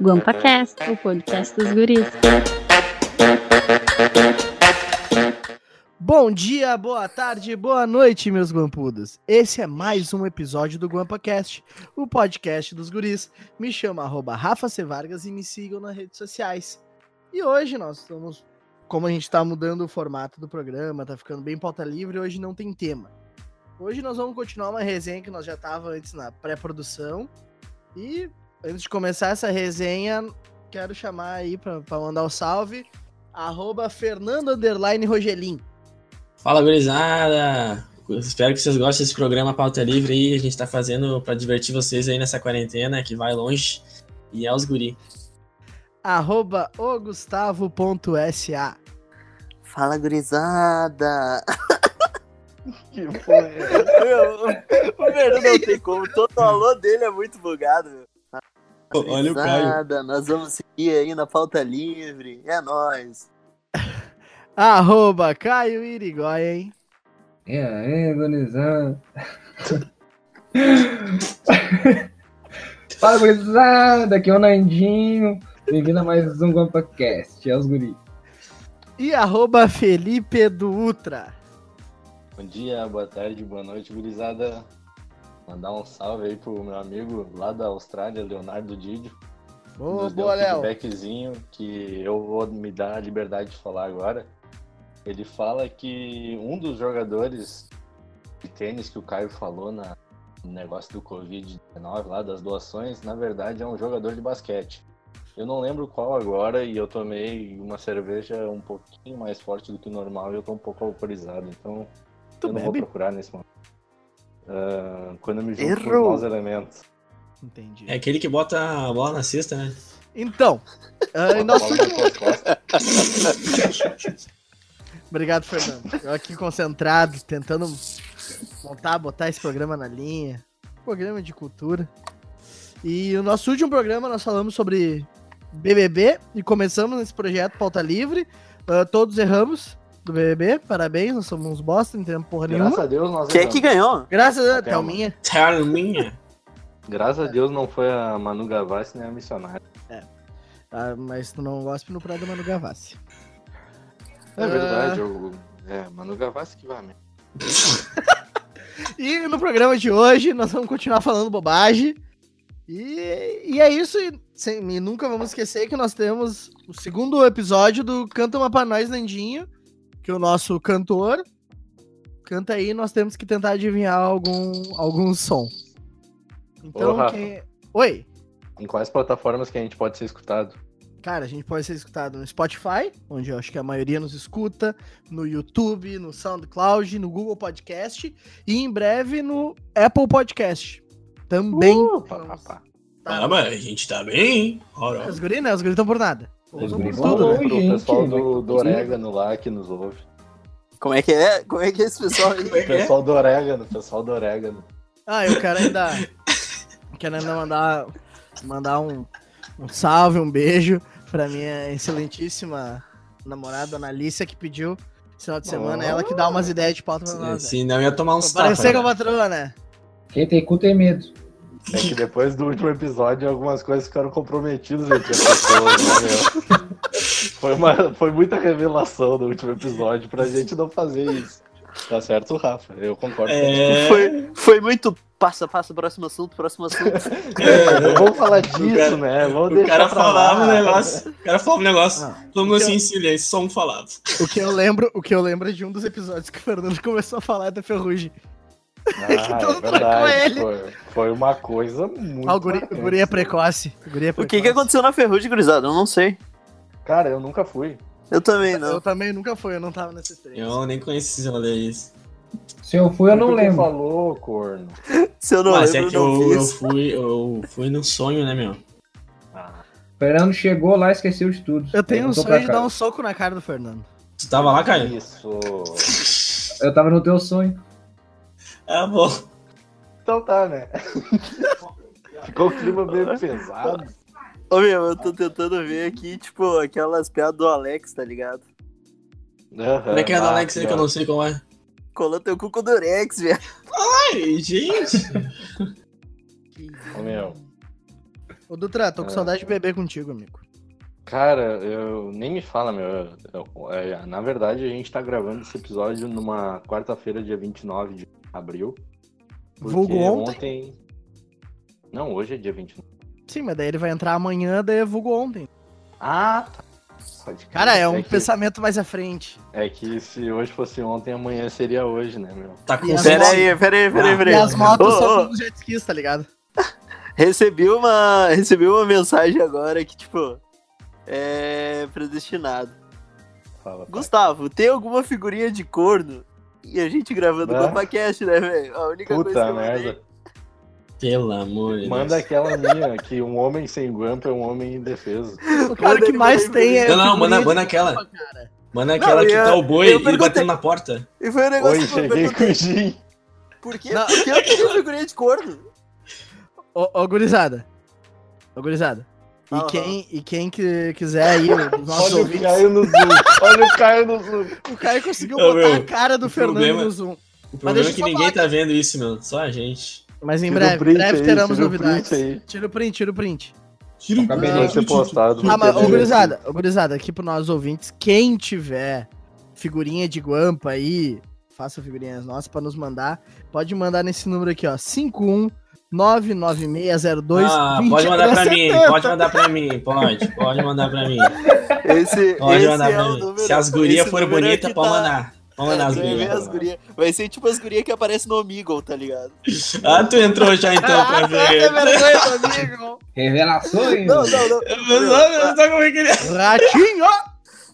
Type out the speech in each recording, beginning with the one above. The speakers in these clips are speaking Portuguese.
GuampaCast, o podcast dos guris. Bom dia, boa tarde, boa noite, meus guampudos. Esse é mais um episódio do GuampaCast, o podcast dos guris. Me chama arroba Rafa C. Vargas e me sigam nas redes sociais. E hoje nós estamos, como a gente está mudando o formato do programa, tá ficando bem pauta livre, hoje não tem tema. Hoje nós vamos continuar uma resenha que nós já tava antes na pré-produção. E antes de começar essa resenha, quero chamar aí para mandar o um salve, arroba Fernando Rogelin. Fala, gurizada! Espero que vocês gostem desse programa Pauta Livre aí. A gente tá fazendo para divertir vocês aí nessa quarentena que vai longe. E é os guri. Arroba ogustavo.sa Fala, gurizada! Que porra é Meu, o Fernando não tem como, todo alô dele é muito bugado, meu. Olha o Caio. Nós vamos seguir aí na pauta livre, é nóis. Arroba Caio Irigoyen, hein? E aí, gurizada? Fala, gurizada! Aqui é o Nandinho. Bem-vindo a mais um GuampaCast. É os guri. E arroba Felipe do Ultra. Bom dia, boa tarde, boa noite, gurizada. Mandar um salve aí pro meu amigo lá da Austrália, Leonardo Didio. Boa, Nos deu boa, um Léo. feedbackzinho que eu vou me dar a liberdade de falar agora. Ele fala que um dos jogadores de tênis que o Caio falou na, no negócio do Covid-19, lá das doações, na verdade é um jogador de basquete. Eu não lembro qual agora e eu tomei uma cerveja um pouquinho mais forte do que o normal e eu tô um pouco alcoolizado, então Tu eu não vou bebe? procurar nesse momento. Ah, quando eu me junto com os Errou. maus elementos. Entendi. É aquele que bota a bola na cesta, né? Então, ah, e nosso... Obrigado, Fernando. Eu aqui concentrado, tentando montar, botar esse programa na linha. Programa de cultura. E o nosso último programa nós falamos sobre BBB e começamos nesse projeto Pauta Livre. Ah, todos erramos do BBB, parabéns, nós somos uns bosta, não entendemos porra Graças nenhuma. a Deus nós Quem é que ganhou? Graças a Thelma. Thelminha. Thelminha. Graças a Deus não foi a Manu Gavassi nem a missionária. Ah, mas tu não gosta no Prado Manu Gavassi. É verdade, eu... É, Manu Gavassi que vai mesmo. E no programa de hoje nós vamos continuar falando bobagem. E, e é isso. E, sem- e nunca vamos esquecer que nós temos o segundo episódio do Canta Uma Pra Nós, Nandinho. Que o nosso cantor canta aí. Nós temos que tentar adivinhar algum, algum som. Então, Ô, quem... Oi. Em quais plataformas que a gente pode ser escutado? Cara, a gente pode ser escutado no Spotify, onde eu acho que a maioria nos escuta, no YouTube, no SoundCloud, no Google Podcast e em breve no Apple Podcast. Também. Uh, pá, pá, pá. Tá. Ah, mas a gente tá bem, hein? Ora, Os guri, né? Os guri estão por nada. Os vão tudo, né? Pro gente, pessoal do, do. Orégano lá que nos ouve. Como é que é? Como é que é esse pessoal aí? é é? Pessoal do Orégano, pessoal do Orégano. Ah, eu quero ainda. quero ainda mandar, mandar um, um salve, um beijo pra minha excelentíssima namorada Analícia que pediu esse final de semana. Oh. Ela que dá umas ideias de pauta pra nós. né? Se não ia tomar uns Pra parecer tapas. com a né? patroa, né? Quem tem cu tem medo. É que depois do último episódio algumas coisas ficaram comprometidas entre as pessoas, né? Foi, uma, foi muita revelação no último episódio pra gente não fazer isso. Tá certo, Rafa? Eu concordo. É, Foi, foi muito passa, passa, próximo assunto, próximo assunto. contigo. Vamos falar disso, cara- né? Vamos o deixar cara falava lá. um negócio. O cara falava um negócio. Não. Todo mundo Então- assim em silêncio, só um falava. O que eu lembro, o que eu lembro é de um dos episódios que o Fernando começou a falar da Ferrugem. Ah, todo é trocou verdade. ele. Foi, foi uma coisa muito. Ah, o guri, o bacana, guri é assim. precoce. O guri é O precoce. que que aconteceu na Ferrugem, gurizada? Eu não sei. Cara, eu nunca fui. Eu também Eu não. também nunca fui, eu não tava nessa experiência. Eu nem conheci esse rolê isso. Se eu fui, eu não lembro. falou, corno. Se eu não Mas é lembro, que eu não eu, eu fui, eu fui no sonho, né, meu? Ah, Fernando chegou lá e esqueceu de tudo. Eu tenho um sonho de dar um soco na cara do Fernando. Tu tava lá, Caio? isso. Eu tava no teu sonho. Ah, bom. Então tá, né? Ficou o clima meio pesado. Ô meu, eu tô tentando ver aqui, tipo, aquelas piadas do Alex, tá ligado? Como é que é do Ah, Alex aí que eu não sei como é? Colou teu cu com o Durex, velho. Ai, gente. Ô, meu. Ô, Dutra, tô com Ah. saudade de beber contigo, amigo. Cara, eu nem me fala, meu. eu- eu- é, na verdade, a gente tá gravando esse episódio numa quarta-feira, dia 29 de abril. porque Vulgo ontem? Não, hoje é dia 29. Sim, mas daí ele vai entrar amanhã, daí é vulgo ontem. Ah, tá. Cara, é um que, pensamento mais à frente. É que se hoje fosse ontem, amanhã seria hoje, né, meu? Tá com Pera aí, pera aí, pera aí, pera E aí. as motos Ô, são ô, dos jet skis, tá ligado? Recebi uma, recebi uma mensagem agora que, tipo, é predestinado. Fala. Gustavo, tem alguma figurinha de corno? E a gente gravando o Ah. CopaCast, né, velho? A única coisa que Puta eu mandei- merda. Pelo amor de Manda Deus. aquela minha, que um homem sem guampa é um homem indefeso. O cara que mais mandei tem é. Não, não, manda, manda aquela. Manda aquela Não, que eu- tá o boi e batendo na porta. E foi um negócio Oi, que eu cheguei com perguntei. o gin. Por quê? Não. Por que eu queria figurinha de corno? Ô, ô, gurizada. Ô, gurizada. E quem, e quem que quiser aí, os nossos Olha o ouvintes. Caio no Zoom. Olha o Caio no Zoom. O Caio conseguiu Ô, botar meu, a cara do o Fernando problema- no Zoom. O problema deixa é que ninguém tá vendo isso, meu. Só a gente. Mas em Tira o breve, em print breve aí, teremos tira o print novidades. Tira o print, tira o print. Tira o cabelinho Vai ser postado. Ah, mas, ô, gurizada, ô, gurizada, aqui pros nossos ouvintes, quem tiver figurinha de guampa aí, faça figurinhas nossas pra nos mandar. Pode mandar nesse número aqui, ó, 5199602 Ah, pode mandar pra mim, pode mandar pra mim, pode, pode mandar pra mim. Esse, Pode esse mandar é pra mim. número. Se as gurias forem é bonitas, pode tá- mandar. Pode mandar as gurias. as gurias. Vai ser tipo as gurias que aparecem no Omegle, tá ligado? Ah, tu entrou já então pra Ah, ver. Revelações! Não, não, não. Mas olha só como é que ele é. Ratinho!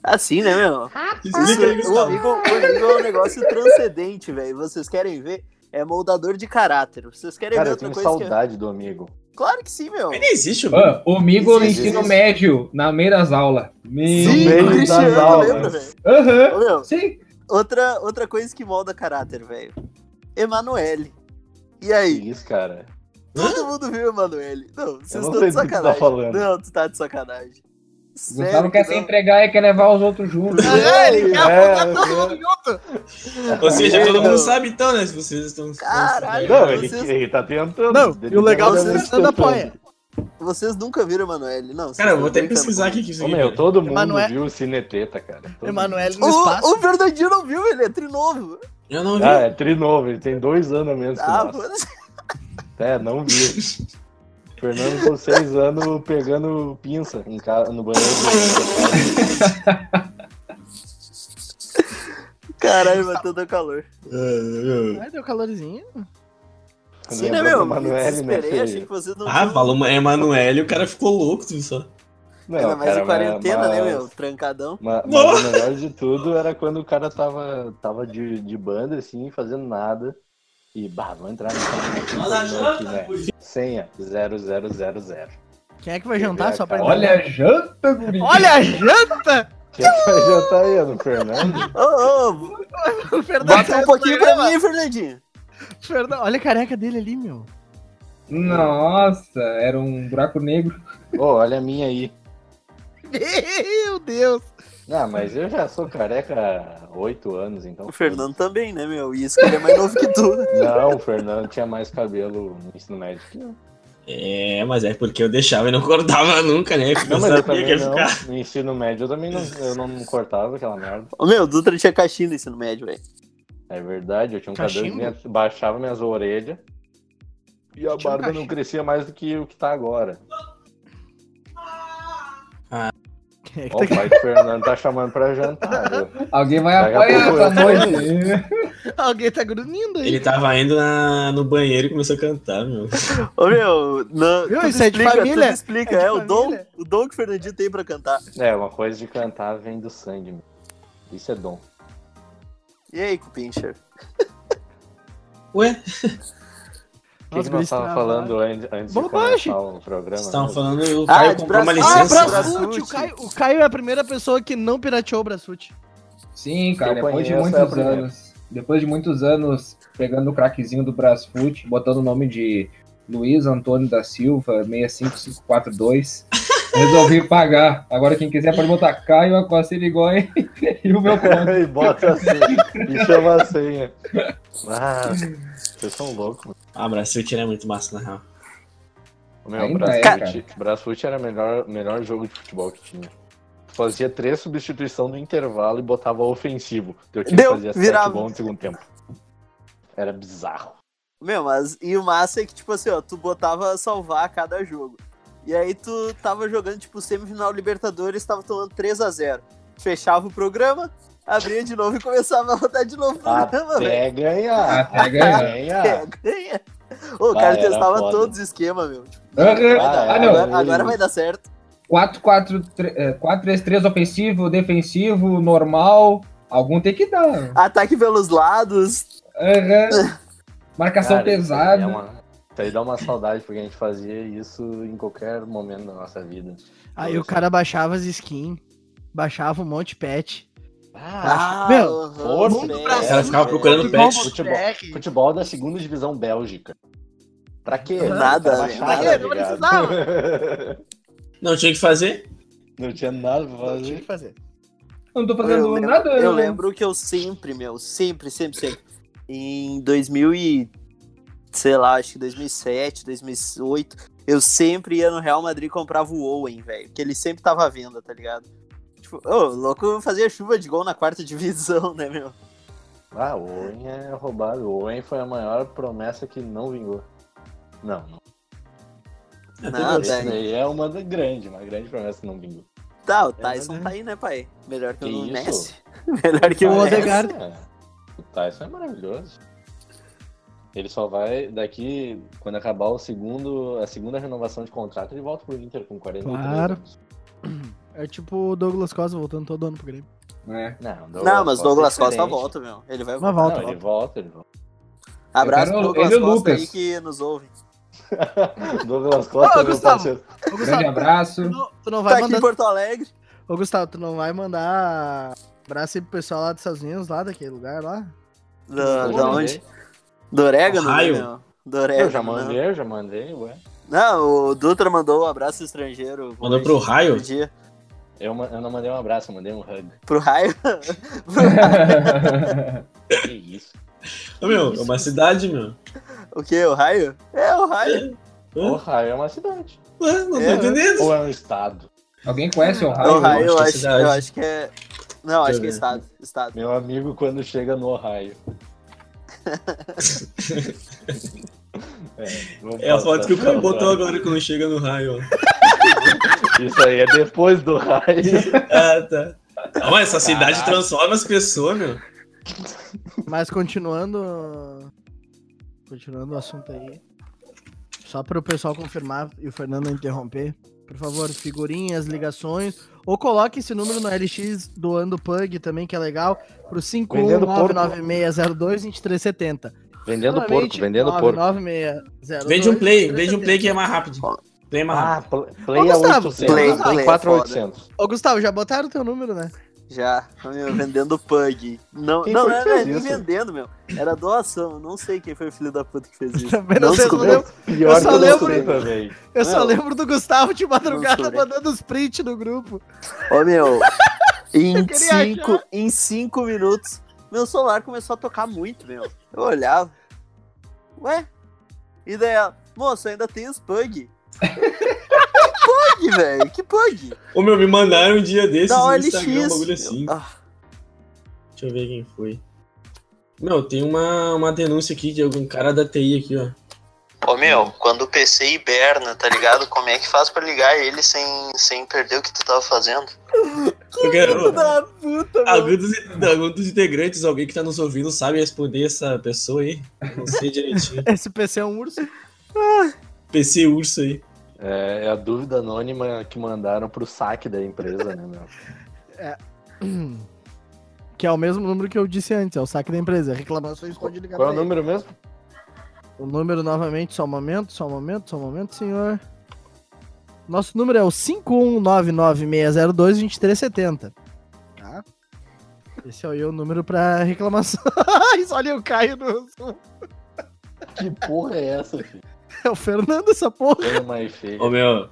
Assim, né, meu? Isso, o. Omegle, o Omegle é um negócio transcendente, velho. Vocês querem ver? É moldador de caráter. Vocês querem Cara, ver eu outra tenho coisa saudade do amigo. que é... Claro que sim, meu. Nem existe o Ah, o Migo no Existe, ensino existe. médio, na meio das aulas. Meu Sim, meio o das Cristiano, aulas. lembra, velho? Aham, meu, sim. outra, outra coisa que molda caráter, velho. Emanuele. E Que aí? isso, cara? Todo mundo viu Emanuele. Não, vocês não estão de que tá sacanagem. falando. Não, tu tá de sacanagem. Gustavo Sério quer que se não? entregar e quer levar os outros juntos. É, ele quer É, botar todo é. mundo junto. Ou seja, todo Não. mundo sabe então, né? Se vocês estão. Caralho. Não, ele, vocês- ele tá tentando. Não, Ele e o legal tá é que tentando. o Fernando apoia. Vocês nunca viram Emanuele, não? Cara, eu vou até pesquisar aqui que isso Ô, aqui. meu, todo mundo Emanuel- viu o Cineteta, cara. Todo Emanuele no O, espaço. o Fernandinho não viu, ele é trinovo. Eu não vi. Ah, é trinovo, ele tem dois anos a menos que Ah, nós. mano. É, não viu. Fernando com seis anos pegando pinça em casa, no banheiro. Caralho, matando calor. Ai, deu calorzinho. Sim, né, meu? Me Manoel, né, achei que vocês não Ah, falou Emanuele e o cara ficou louco, tu viu só. Não, Ainda mais cara, em quarentena, mas- né, meu? Trancadão. Mas, mas o melhor de tudo era quando o cara tava, tava de, de banda, assim, fazendo nada. E, bah, vou entrar no Olha a aqui, janta, né? Senha 0000. Quem é que vai jantar só pra Olha a janta, guri. Olha a janta! Quem é que vai jantar aí? É no Fernando? Ô, ô, O Fernando bota tá um pouquinho pra mim, Fernandinho. Fernando, olha a careca dele ali, meu. Nossa, era um buraco negro. Ô, olha a minha aí. Meu Deus. Ah, mas eu já sou careca há oito anos, então. O Fernando também, né, meu? E isso que ele é mais novo que tu. Não, o Fernando tinha mais cabelo no ensino médio que eu. É, mas é porque eu deixava e não cortava nunca, né? Porque Não, eu mas eu sabia que ia não. ficar. No ensino médio eu também não, eu não cortava aquela merda. Ô, meu, o Dutra tinha caixinha no ensino médio, velho. É verdade, eu tinha um cabelo que minha- baixava minhas orelhas e a um barba não crescia mais do que o que tá agora. Quem é que Ó, tá- o pai do Fernando tá chamando pra jantar. viu? Alguém vai Daqui a apanhar pouco essa noite. Alguém tá grunhindo aí. Ele tava indo na, no banheiro e começou a cantar, meu. Ô, meu, não, Viu? tudo Isso é de explica, família. tudo explica. É de É, o dom, família. o dom que o Fernandinho tem pra cantar. É, uma coisa de cantar vem do sangue. meu. Isso é dom. E aí, Cupincher? Ué, O que, que nós tá- falando antes, antes de começar o programa? vocês estavam falando, o Ah, Caio de comprou uma Ah, licença. Brasfoot. Brasfoot. O Caio, o Caio é a primeira pessoa que não pirateou o Brasfoot. Sim, cara, depois de conheço, muitos anos. Depois de muitos anos pegando o craquezinho do Brasfoot, botando o nome de Luiz Antônio da Silva 65542, resolvi pagar. Agora quem quiser pode botar Caio Acosta Irigói e o meu conto. e bota a senha. E chama a senha. Ah, vocês são loucos. mano. Ah, Brasil é muito massa, na real. O meu é, Brasfoot, Brasfoot era o melhor, melhor jogo de futebol que tinha. Fazia três substituições no intervalo e botava ofensivo. Teu time Deu, fazia virava. sete gols no segundo tempo. Era bizarro. Meu, mas e o massa é que, tipo assim, ó, tu botava salvar a cada jogo. E aí tu tava jogando, tipo, semifinal Libertadores, tava tomando 3 a 0 Fechava o programa, abria de novo e começava a rodar de novo o programa, velho. Até ganhar. Até ganhar. É, ganha. Ô, o Ah, cara testava foda. todos os esquemas, meu. Tipo, Aham. vai dar- Ah, não. agora, agora vai dar certo. 4-3-3 ofensivo, defensivo, normal. Algum tem que dar. Ataque pelos lados. Aham. Marcação Cara, aí pesada. É uma... Isso aí dá uma saudade, porque a gente fazia isso em qualquer momento da nossa vida. Aí o cara baixava as skins, baixava um monte de pet. Ah, Meu, aham, força, velho. o cara ficava procurando Futebol pet. Futebol, futebol da segunda divisão Bélgica. Pra quê? Nada, Pra baixar, Nada, tá não ligado? Não tinha o que fazer? Não tinha nada pra Tinha fazer. que fazer. Eu não tô fazendo eu lembro, nada. eu lembro que eu sempre, meu, sempre, sempre, sempre. Em 2000 e... Sei lá, acho que 2007, 2008, eu sempre ia no Real Madrid e comprava o Owen, velho. Que ele sempre tava à venda, tá ligado? Tipo, ô, louco fazia chuva de gol na quarta divisão, né, meu? Ah, o Owen é roubado. O Owen foi a maior promessa que não vingou. Não, não. Nada, Esse é. daí é uma grande, uma grande promessa que não vingou. Tá, o É Tyson verdade. tá aí, né, pai? Melhor que, Que o isso? Messi. Melhor que o, O Messi. É, o Tyson é maravilhoso. Ele só vai daqui, quando acabar o segundo, a segunda renovação de contrato, ele volta pro Inter com 43 Claro. anos. É tipo o Douglas Costa voltando todo ano pro Grêmio. É. Não, Não, mas Douglas é Costa volta, meu. Ele vai Mas voltar. volta, Não, volta. ele volta, ele volta. Abraço pro Douglas ele e o Costa aí Lucas. que nos ouve. Douglas Costa, Ô, meu Gustavo. Ô, Grande Gustavo, abraço. tu não, tu não Tá vai aqui mandar. em Porto Alegre. Ô, Gustavo, tu não vai mandar abraço aí pro pessoal lá dos Estados Unidos, lá daquele lugar lá? Da, já onde? Do Orégano, né, Ohio. meu? Do Orégano. Eu já não. mandei, eu já mandei, ué. Não, o Dutra mandou um abraço estrangeiro. Mandou pro raio? Eu, eu não mandei um abraço, eu mandei um hug. Pro raio. Que isso. Ô, meu, é uma cidade, meu. o quê? O raio? É, o raio. O raio é uma cidade. Ué, não tô É. entendendo. Ou é um estado? Alguém conhece o o raio? raio, eu acho que é cidade. eu acho que é. Não, acho que é estado. Estado. Meu amigo quando chega no Ohio. É, É a foto que o cara botou agora quando chega no raio, ó. Isso aí é depois do raio. Ah, tá. Ah, mas essa cidade Caralho. transforma as pessoas, meu. Mas continuando. Continuando o assunto aí. Só para o pessoal confirmar e o Fernando não interromper. Por favor, figurinhas, ligações. Ou coloque esse número no LX doando Pug também, que é legal. Pro Vendendo porco. 51996022370. Vendendo porco, vendendo porco. 99602 Vende um play, vende um play que é mais rápido. Play é mais Ah, rápido. pl- play Ô, a Gustavo, 800. play- Play, play é 4800. Ô, Gustavo, já botaram o teu número, né? Já, meu, vendendo pug. Não, Quem não, não, que não, fez nem vendendo, meu. Era doação. Eu não sei quem foi o filho da puta que fez isso. Também não sei, eu só descobriu. lembro, Pior Eu só que eu não lembro- sei também. eu só Não. lembro do Gustavo de madrugada Não sei. mandando os print no grupo. Ô, meu, em cinco, em cinco minutos, meu celular começou a tocar muito, meu. Eu olhava. Ué? E daí ela, moço, ainda tem os pug. Que pug, velho? Que pug? Ô, meu, me mandaram um dia desses Da no OLX. Instagram, um bagulho assim. Ah, Deixa eu ver quem foi. Meu, tem uma, uma denúncia aqui de algum cara da TI aqui, ó. Ô meu, quando o PC hiberna, tá ligado? Como é que faz pra ligar ele sem, sem perder o que tu tava fazendo? Eu quero, da puta, algum, dos, algum dos integrantes, alguém que tá nos ouvindo, sabe responder essa pessoa aí? Não sei direitinho. Esse PC é um urso. PC Urso aí. É, é a dúvida anônima que mandaram pro saque da empresa, né, meu? Que é o mesmo número que eu disse antes, é o saque da empresa. Reclamações pode ligar Qual é o pra ele. número mesmo? O número novamente, só um momento, só um momento, só um momento, senhor. Nosso número é o 51996022370. Tá? Esse é o número pra reclamações. Olha o Caio no. Que porra é essa, filho? É o Fernando, essa porra. Foi mais feio. Ô, meu,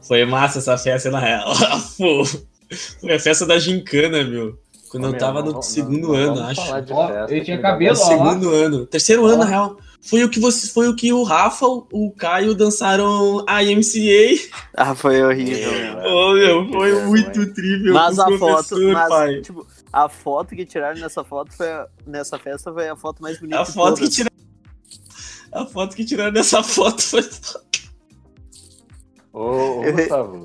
foi massa essa festa, na real. Foi a festa da gincana, meu. Quando Ô, eu meu, tava não no vamos- segundo não ano, acho. Ó, festa ele que tinha cabelo, ó lá. segundo ano. Terceiro ano, na real. foi o que você, foi o que o Rafa, o Caio dançaram a MCA. Ah, foi horrível, É, meu. Oh, meu, foi muito trívio Mas com a foto, mas, pai. tipo, a foto que tiraram nessa foto foi nessa festa foi a foto mais bonita A foto que todas. tiraram. A foto que tiraram dessa foto foi. Ô, ô Gustavo,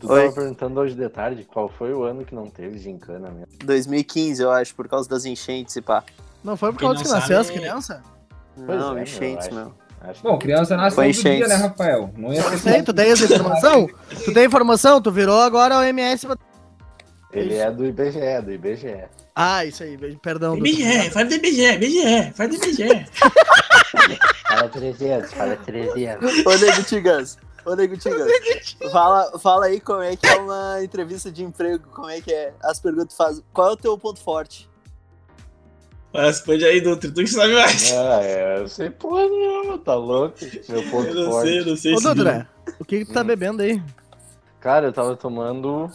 tu Oi. tava perguntando hoje de tarde qual foi o ano que não teve gincana mesmo. 2015, eu acho, por causa das enchentes e pá. Não foi por Quem causa que não nasceu as sabe- crianças? Pois não, é, enchentes, acho. meu. Acho Bom, criança nasce Foi todo dia, enchentes. né, Rafael? Não ia sei, tu tem essa informação? Tu tem informação? Tu virou agora o MS. pra- que ele é do IBGE, do IBGE. Ah, isso aí, perdão. doutor. IBGE, faz do IBGE, IBGE, faz do IBGE. Fala 300, fala 300. Ô, Nego Tigas. Ô, Nego Tigas. Fala, fala aí como é que é uma entrevista de emprego, como é que é. As perguntas fazem. Qual é o teu ponto forte? Responde aí, Dutra, tu que sabe mais. Ah, é, eu sei porra nenhuma, tá louco? Meu ponto Eu não forte. sei, eu não sei Ô, se. Dutra, o que que tu tá Hum. bebendo aí? Cara, eu tava tomando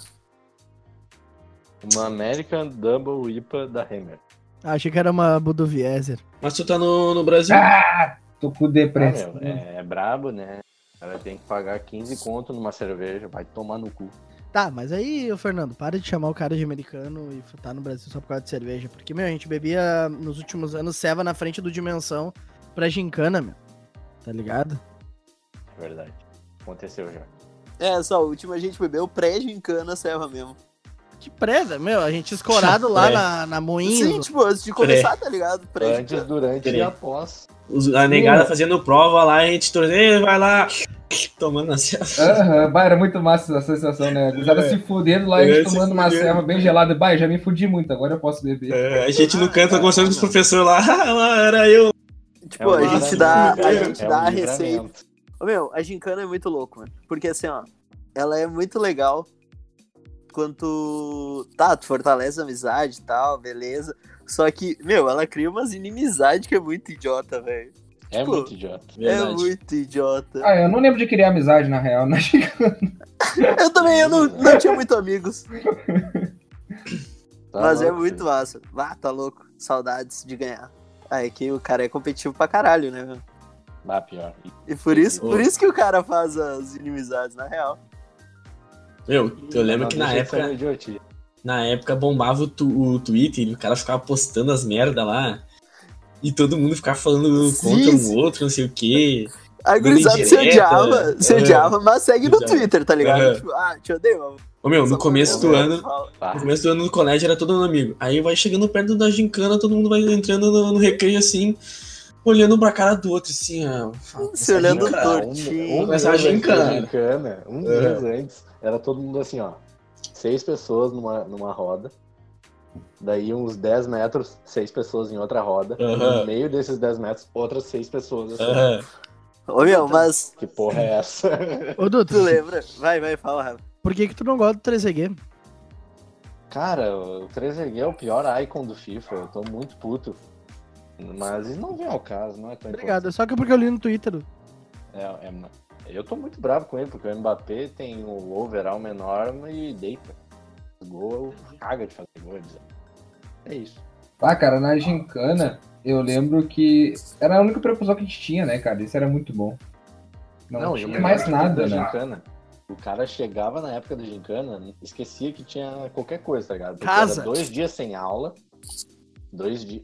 uma American Double IPA da Hammer. Ah, achei que era uma Budweiser. Mas tu tá no, no Brasil? Ah, tô com Ah, depressão. meu, é, é brabo, né? O cara tem que pagar 15 conto numa cerveja, vai tomar no cu. Tá, mas aí, ô Fernando, para de chamar o cara de americano e tá no Brasil só por causa de cerveja. Porque, meu, a gente bebia nos últimos anos ceva na frente do Dimensão pra gincana, meu. Tá ligado? É verdade. Aconteceu já. É, só, a última a gente bebeu pré-gincana serva mesmo. Que preda, meu. A gente escorado lá É. na, na moinho. Sim, tipo, antes de começar, tá ligado? Antes, Pré-gincana. durante Peraí. e após. Os- A negada fazendo prova lá, a gente torcendo, vai lá, tomando a. Aham, bah, era muito massa essa sensação, né? Os caras É. se fudendo lá, a É, gente tomando uma serva bem gelada. Bah, já me fudi muito, agora eu posso beber. É, a gente no canto conversando com os professores lá, ah, lá, era eu. Tipo, a gente livramento, dá, a é, gente é dá um a receita. Ô, meu, a gincana é muito louco, mano. Porque assim, ó, ela é muito legal quando tu, tá, tu fortalece a amizade e tal, beleza. Só que, meu, ela cria umas inimizades que é muito idiota, velho. É Tipo, muito idiota. É Verdade. muito idiota. Ah, eu não lembro de criar amizade, na real. Né? Eu também, eu não, não tinha muito amigos. Tá mas é louco, muito filho. massa. Ah, tá louco. Saudades de ganhar. Ah, é que o cara é competitivo pra caralho, né, meu? Bah, pior. E por isso, por isso que o cara faz as inimizades, na real. Meu, eu lembro Não que na época, idiotia. na época bombava o, tu- o Twitter e o cara ficava postando as merda lá. E todo mundo ficava falando Sim, contra um sim. outro, não sei o quê. A gurizada se odiava, se odiava, mas segue no. Twitter, tá ligado? Aham. Tipo, ah, te odeio. Ô meu, no começo do ano, no começo do ano no colégio era todo mundo amigo. Aí vai chegando perto da gincana, todo mundo vai entrando no, no recreio assim, olhando um pra cara do outro, assim, ó. Se olhando tortinho. Um, um Começar a mês antes da gincana. gincana, um É. mês antes, era todo mundo assim, ó. Seis pessoas numa, numa roda. Daí uns 10 metros, seis pessoas em outra roda. Aham. No meio desses 10 metros, outras seis pessoas. Assim. Aham. Ô, meu, mas Que porra é essa? Ô, Dudu, tu lembra? Vai, vai, fala, Rafa. por que que tu não gosta do 3G? Cara, o 3G é o pior icon do FIFA. Eu tô muito puto. Mas isso não vem ao caso, não é tão Obrigado, é só que porque eu li no Twitter. É, é, eu tô muito bravo com ele, porque o Mbappé tem o overall menor e deita. Gol, caga de fazer gol. É isso. Ah, cara, na gincana, eu lembro que era a única preocupação que a gente tinha, né, cara? Isso era muito bom. Não, e o tinha mais de nada, né? gincana, o cara chegava na época da gincana, esquecia que tinha qualquer coisa, tá ligado? Porque Casa. Era dois dias sem aula, dois dias,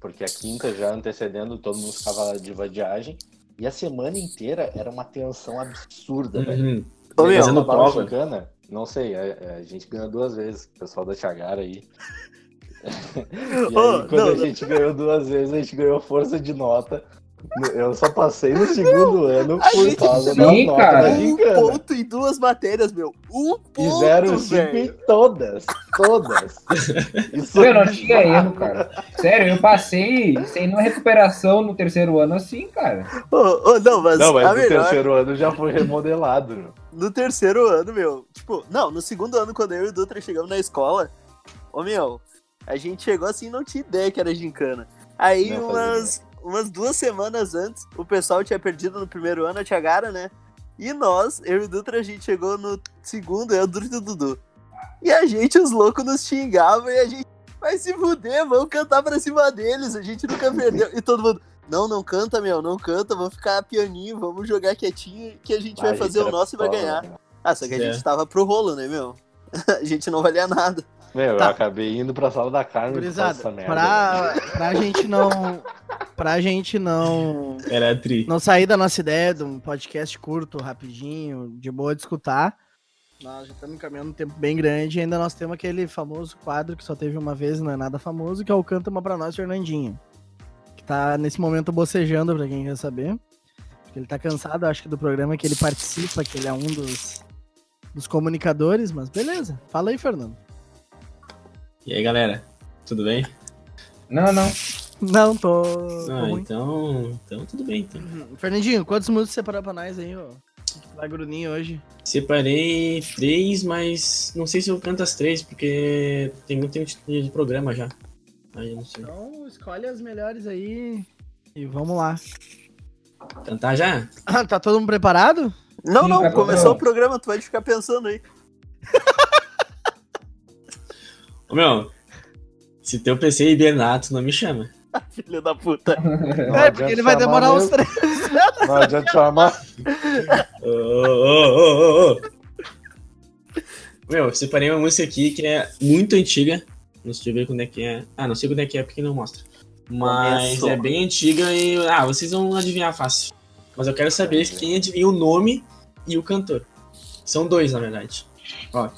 porque a quinta já antecedendo, todo mundo ficava de vadiagem, e a semana inteira era uma tensão absurda, velho. Uhum. Ô, meu, Fazendo prova. gincana, não sei, a, a gente ganhou duas vezes, o pessoal da Chagara aí. e aí, Ô, quando não, a não. gente ganhou duas vezes, a gente ganhou força de nota. Eu só passei no segundo ano a por causa da nota cara. da um gincana. ponto em duas matérias, meu. Um E ponto, zero cinco em velho. todas. Todas. Isso Eu não tinha erro, cara. Sério, eu passei sem nenhuma recuperação no terceiro ano assim, cara. Ô, ô, não, mas, Não, mas a no melhor... terceiro ano já foi remodelado. meu. No terceiro ano, meu. Tipo, não, no segundo ano, quando eu e o Dutra chegamos na escola, ô, meu, a gente chegou assim e não tinha ideia que era gincana. Aí, Não umas, umas duas semanas antes, o pessoal tinha perdido no primeiro ano a Tiagara, né? E nós, eu e o Dutra, a gente chegou no segundo, eu, o Dutra e o Dudu. E a gente, os loucos, nos xingavam e a gente vai se fuder, vamos cantar pra cima deles, a gente nunca perdeu. E todo mundo, Não, não canta, meu, não canta, vamos ficar pianinho, vamos jogar quietinho que a gente Ah, vai a fazer gente o nosso e vai ganhar. né? Ah, só que a É. gente tava pro rolo, né, meu? A gente não valia nada. Meu, Tá. eu acabei indo pra sala da carne Gurizada, dessa merda. pra, pra gente não. Pra gente não. Era tri. Não sair da nossa ideia de um podcast curto, rapidinho, de boa de escutar. Nós já estamos caminhando um tempo bem grande e ainda nós temos aquele famoso quadro que só teve uma vez e não é nada famoso, que é o Canta Uma Pra Nós, Fernandinho. Que tá nesse momento bocejando, pra quem quer saber. Porque ele tá cansado, acho que, do programa que ele participa, que ele é um dos, dos comunicadores, mas beleza. Fala aí, Fernando. E aí, galera? Tudo bem? Não, não. Não, tô, tô Ah, ruim. então, então tudo bem. Então. Fernandinho, quantas músicas você separou pra nós aí, ó? O que tu vai grudinho hoje? Separei três, mas não sei se eu canto as três, porque tem muito tempo de de programa já. Aí eu não sei. Então, escolhe as melhores aí e vamos lá. Cantar já? Ah, tá todo mundo preparado? Não, Sim, não, vai, começou o programa, tu vai ficar pensando aí. Ô meu, se teu PC é hibernato, não me chama. Filho da puta. É, porque ele vai demorar uns três. Não adianta chamar. Ô, ô, ô. Meu, eu separei uma música aqui que é muito antiga. Não sei ver quando é que é. Ah, não sei quando é que é porque não mostra. Mas Começou. é bem antiga e. Ah, vocês vão adivinhar fácil. Mas eu quero saber quem adivinha o nome e o cantor. São dois, na verdade. Ó.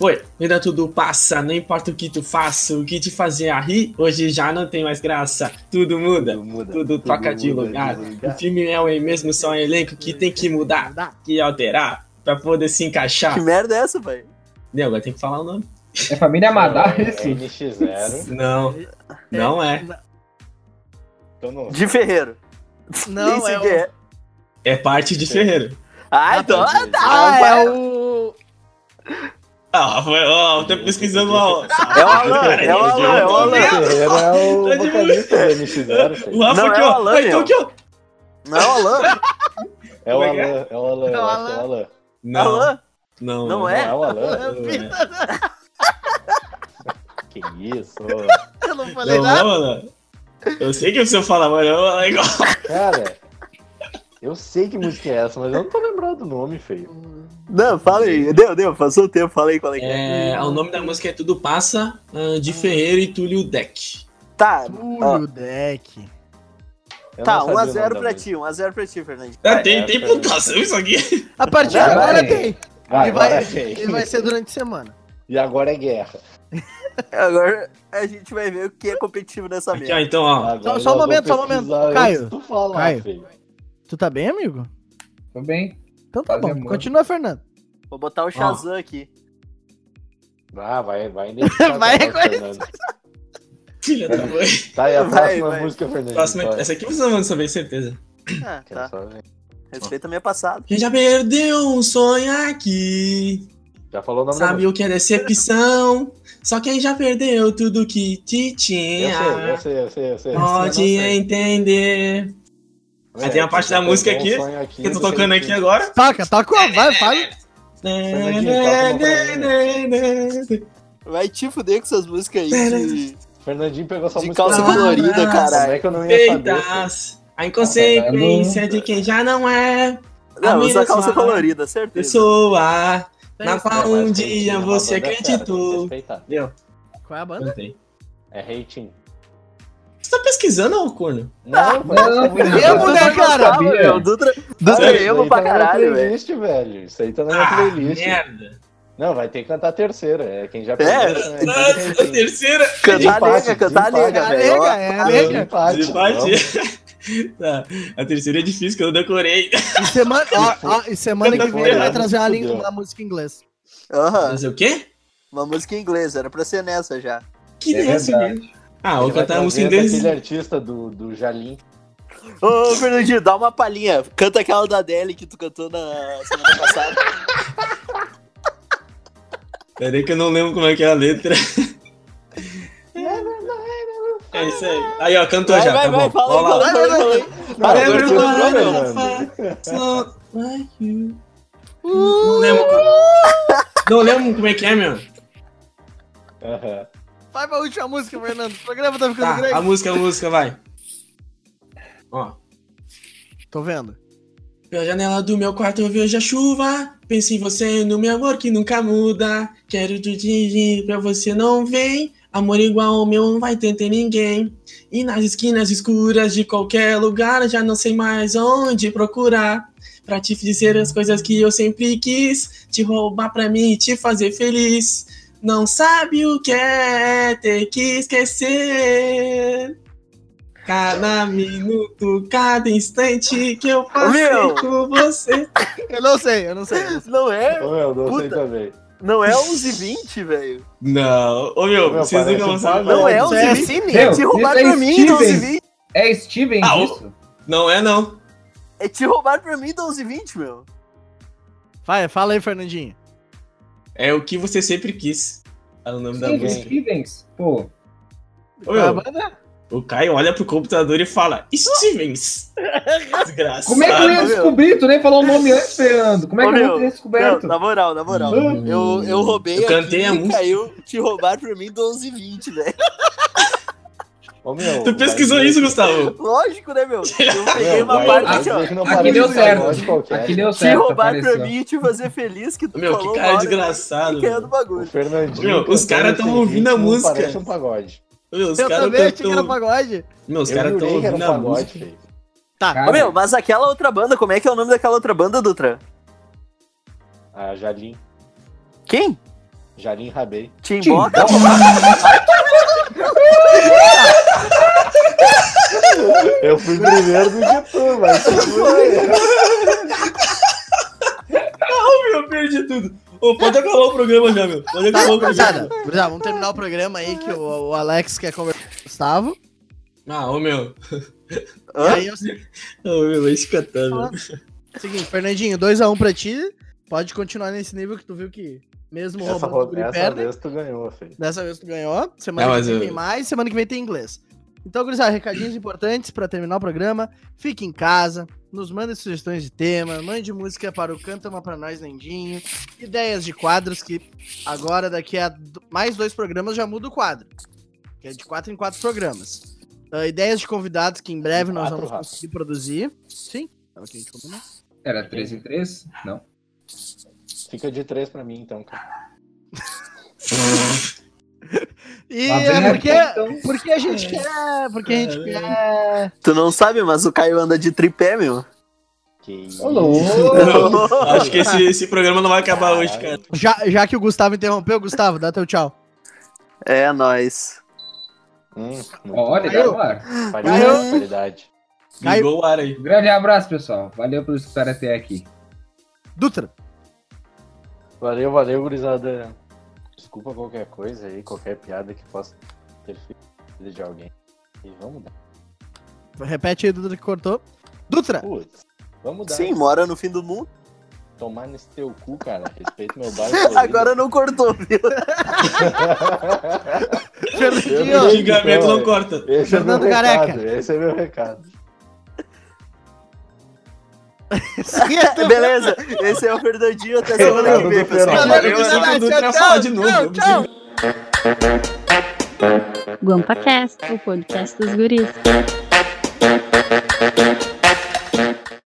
Foi, ainda tudo passa, não importa o que tu faça, o que te fazia rir, hoje já não tem mais graça. Tudo muda, Tudo muda, tudo tudo toca de muda lugar. de O lugar. filme é o mesmo, só um elenco que tem que mudar, que alterar, pra poder se encaixar. Que merda é essa, velho? Não, agora tem que falar o nome. É família Madar É esse? NX0. Não, não é. De Ferreiro. Não, é o... é. É parte de Ferreiro. Ah, então. tá. Ah, é o... Ah, foi, ó, tô pesquisando lá. ó. É o Alan, é o Alan, é o Alan. É o Tá vocalista do NX0. filho. O Rafa Não, aqui, é o ó. Então aqui, ó. Não, é o Alan. É o é é? Alan, é o Alan, É o eu acho que é Alan. o Alan. Não, Alan? não, Não Não é? é o Alan? Não, é. Que isso? Eu não falei Não, nada. não, Alan. Eu sei que o senhor fala, mas é igual. Cara, eu sei que música é essa, mas eu não tô lembrado do nome, feio. Não, fala aí. Deu, deu, passou o tempo, fala aí qual é que é. É, o nome da música é Tudo Passa, ah, de Ferreiro e Túlio Deck. Tá, Túlio Deck. Eu tá, não sabia o nome 1x0 da pra ti, 1x0 pra ti, Fernandinho. Ah, Vai. tem, é, tem foi- pontuação isso aqui? A partir de Vai. agora tem. Vai, E vai, agora tem. ele vai ser durante a semana. E agora é guerra. Agora a gente vai ver o que é competitivo nessa Aqui, ó, merda. então, ó. Agora só um momento, só um momento. Caio, Tu falar, Caio. feio. Tu tá bem, amigo? Tô bem. Então tá Fazer bom. amor. Continua, Fernando. Vou botar o Shazam aqui. Ah, vai, vai. Vai reconhecer. Filha da mãe. Tá, e a Vai, próxima vai. música, Fernando? Próxima, essa aqui vocês não vão saber, certeza. Ah, tá. Respeita a minha passada. Quem já perdeu um sonho aqui, Já falou o nome sabe o que é decepção. Só quem já perdeu tudo que te tinha? Eu sei, eu sei, eu sei, eu sei. pode Eu entender. Aí tem a parte já da música aqui, aqui Que eu tô do tocando aqui agora. Toca, toca, vai, fala. Vai te fuder com essas músicas aí de, Fernandinho pegou essa de música. calça colorida, nossa. Como caralho. é que eu não ia saber? a inconsequência de quem já não é Não, usa calça colorida, certeza. pessoa. Na qual É, um dia é você acreditou. Deu? Qual é a banda? É hating. Você tá pesquisando, ô corno? Não, Não, Eu, mulher, cara. Calma, meu, Dutra, Dutra é emo Isso aí pra tá na minha caralho, velho. playlist, velho. Isso aí tá na minha Ah, playlist. merda. Não, vai ter que cantar a terceira. É quem já É, perdeu. né? Nossa, a terceira. Cantar Empate, nega, cantar desempate. nega, É a velho. nega, Ó, é a nega. empate. Tá. A terceira é difícil, que eu não decorei. E semana, ó, ó, e semana que vem ele vai trazer uma, língua, uma música em inglês. Aham, Fazer o quê? uma música em inglês, era pra ser nessa já. Que É verdade. né? Ah, vou cantar a música em inglês. Aquele artista do, do Jalim. Ô, Fernandinho, dá uma palhinha. Canta aquela da Adele que tu cantou na semana passada. Peraí que eu não lembro como é que é a letra. É isso aí. Aí, ó, cantou Vai, já. vai, tá vai, bom. fala aí, Vamos lá. fala aí, fala aí. Não, like lembro. Não lembro como é que é, meu. Aham. Vai pra última música, Fernando. O programa tá ficando Tá, grande. a música, a música, vai. Ó. Tô vendo. Pela janela do meu quarto eu vejo a chuva. Penso em você no meu amor que nunca muda. Quero te dirigir pra você não vem. Amor igual ao meu não vai ter, ter ninguém. E nas esquinas escuras de qualquer lugar já não sei mais onde procurar. Pra te dizer as coisas que eu sempre quis. Te roubar pra mim e te fazer feliz. Não sabe o que é ter que esquecer. Cada minuto, cada instante que eu passei Meu! com você. Eu não sei, eu não sei. não sei. Não é? Ô, meu, não sei Puta. também. Não é 11h20, velho. Não, ô meu, Meu, vocês nunca vão saber. Não é isso é 11h20. Cine? É Meu, te roubar é pra mim Steven. do 11h20. É Steven Ah, isso? Não é não. É te roubar pra mim do 11h20, meu. Vai, fala aí, Fernandinho. É o que você sempre quis. É o nome da Sim, música. Stevens. Pô, Ô, Qual é a meu, o Caio olha pro computador e fala Stevens. Desgraçado. como é que eu ia descobrir? Tu nem falou o nome antes, Fernando. Como é Ô, que eu meu, não teria Não, descoberto? na moral, na moral. Hum. Eu, eu roubei Eu cantei aqui a e música. caiu te roubar pra mim do 11h20, velho. Ô, meu, Tu pesquisou vai isso, Gustavo? Lógico, né, meu? Eu peguei uma parte aqui, ó. Aqui deu certo. Aqui deu Te certo, roubar apareceu. pra mim e te fazer feliz que tu Meu, falou que cara desgraçado. Do meu. O bagulho. Fernandinho. Meu, os caras tão ouvindo a música. Parece um pagode. Meu, os Eu caras também achei que era pagode. Meu, os caras tão ouvindo a música. Tá, Cara, Ô, meu, mas aquela outra banda, como é que é o nome daquela outra banda, Dutra? A Jalim. Quem? Jalim Rabei. Timboca? Eu fui primeiro do que tu, mas segura aí. Meu, eu perdi tudo. Ô, pode acabar o programa já, meu. Pode Tá, acabar o gurizada, programa. vamos terminar o programa aí que o, o Alex quer conversar com o Gustavo. Ah, ô meu. E Hã? aí, eu, Ô meu, vai se catar, meu. seguinte, Fernandinho, 2x1 pra ti. Pode continuar nesse nível que tu viu que mesmo Essa, roubando ro- o guri essa perde. vez tu ganhou, filho. Dessa vez tu ganhou. Semana Não, que vem eu- tem mais, semana que vem tem inglês. Então, gurizada, recadinhos importantes pra terminar o programa. Fique em casa, nos mande sugestões de tema, mande música para o Canta Uma Pra Nós, Nendinho. Ideias de quadros que agora, daqui a mais dois programas, já muda o quadro. Que é de quatro em quatro programas. Ah, ideias de convidados que em breve nós Quatro, vamos Rafa. conseguir produzir. Sim, é o que a gente combinou. Era 3 em 3? Não. Fica de três pra mim, então, cara. E é a porque, questão. porque a gente quer. Porque a gente quer. Tu não sabe, mas o Caio anda de tripé, meu. Que! Acho que esse, esse programa não vai acabar hoje, cara. Já, já que o Gustavo interrompeu, Gustavo, dá teu tchau. É, nóis. Hum, Olha, dá no ar. qualidade, qualidade. Ligou o ar aí. Um grande abraço, pessoal. Valeu por escutar até aqui. Dutra. Valeu, valeu, gurizada. Desculpa qualquer coisa aí, qualquer piada que possa ter feito de alguém. E vamos dar. Repete aí, Dutra, que cortou. Dutra. Putz, vamos dar. Sim, mora no fim do mundo. Tomar nesse teu cu, cara. Respeita meu bairro. Agora não cortou, viu? Fernandinho. O xingamento não corta. Esse é meu Fernando Careca. recado. Esse é meu recado. Sim, é. Beleza, esse é o Fernandinho até semana que vem, pessoal. Dutra Tchau, falar tchau, de novo. tchau, Eu preciso- tchau. GuampaCast, o podcast dos guris.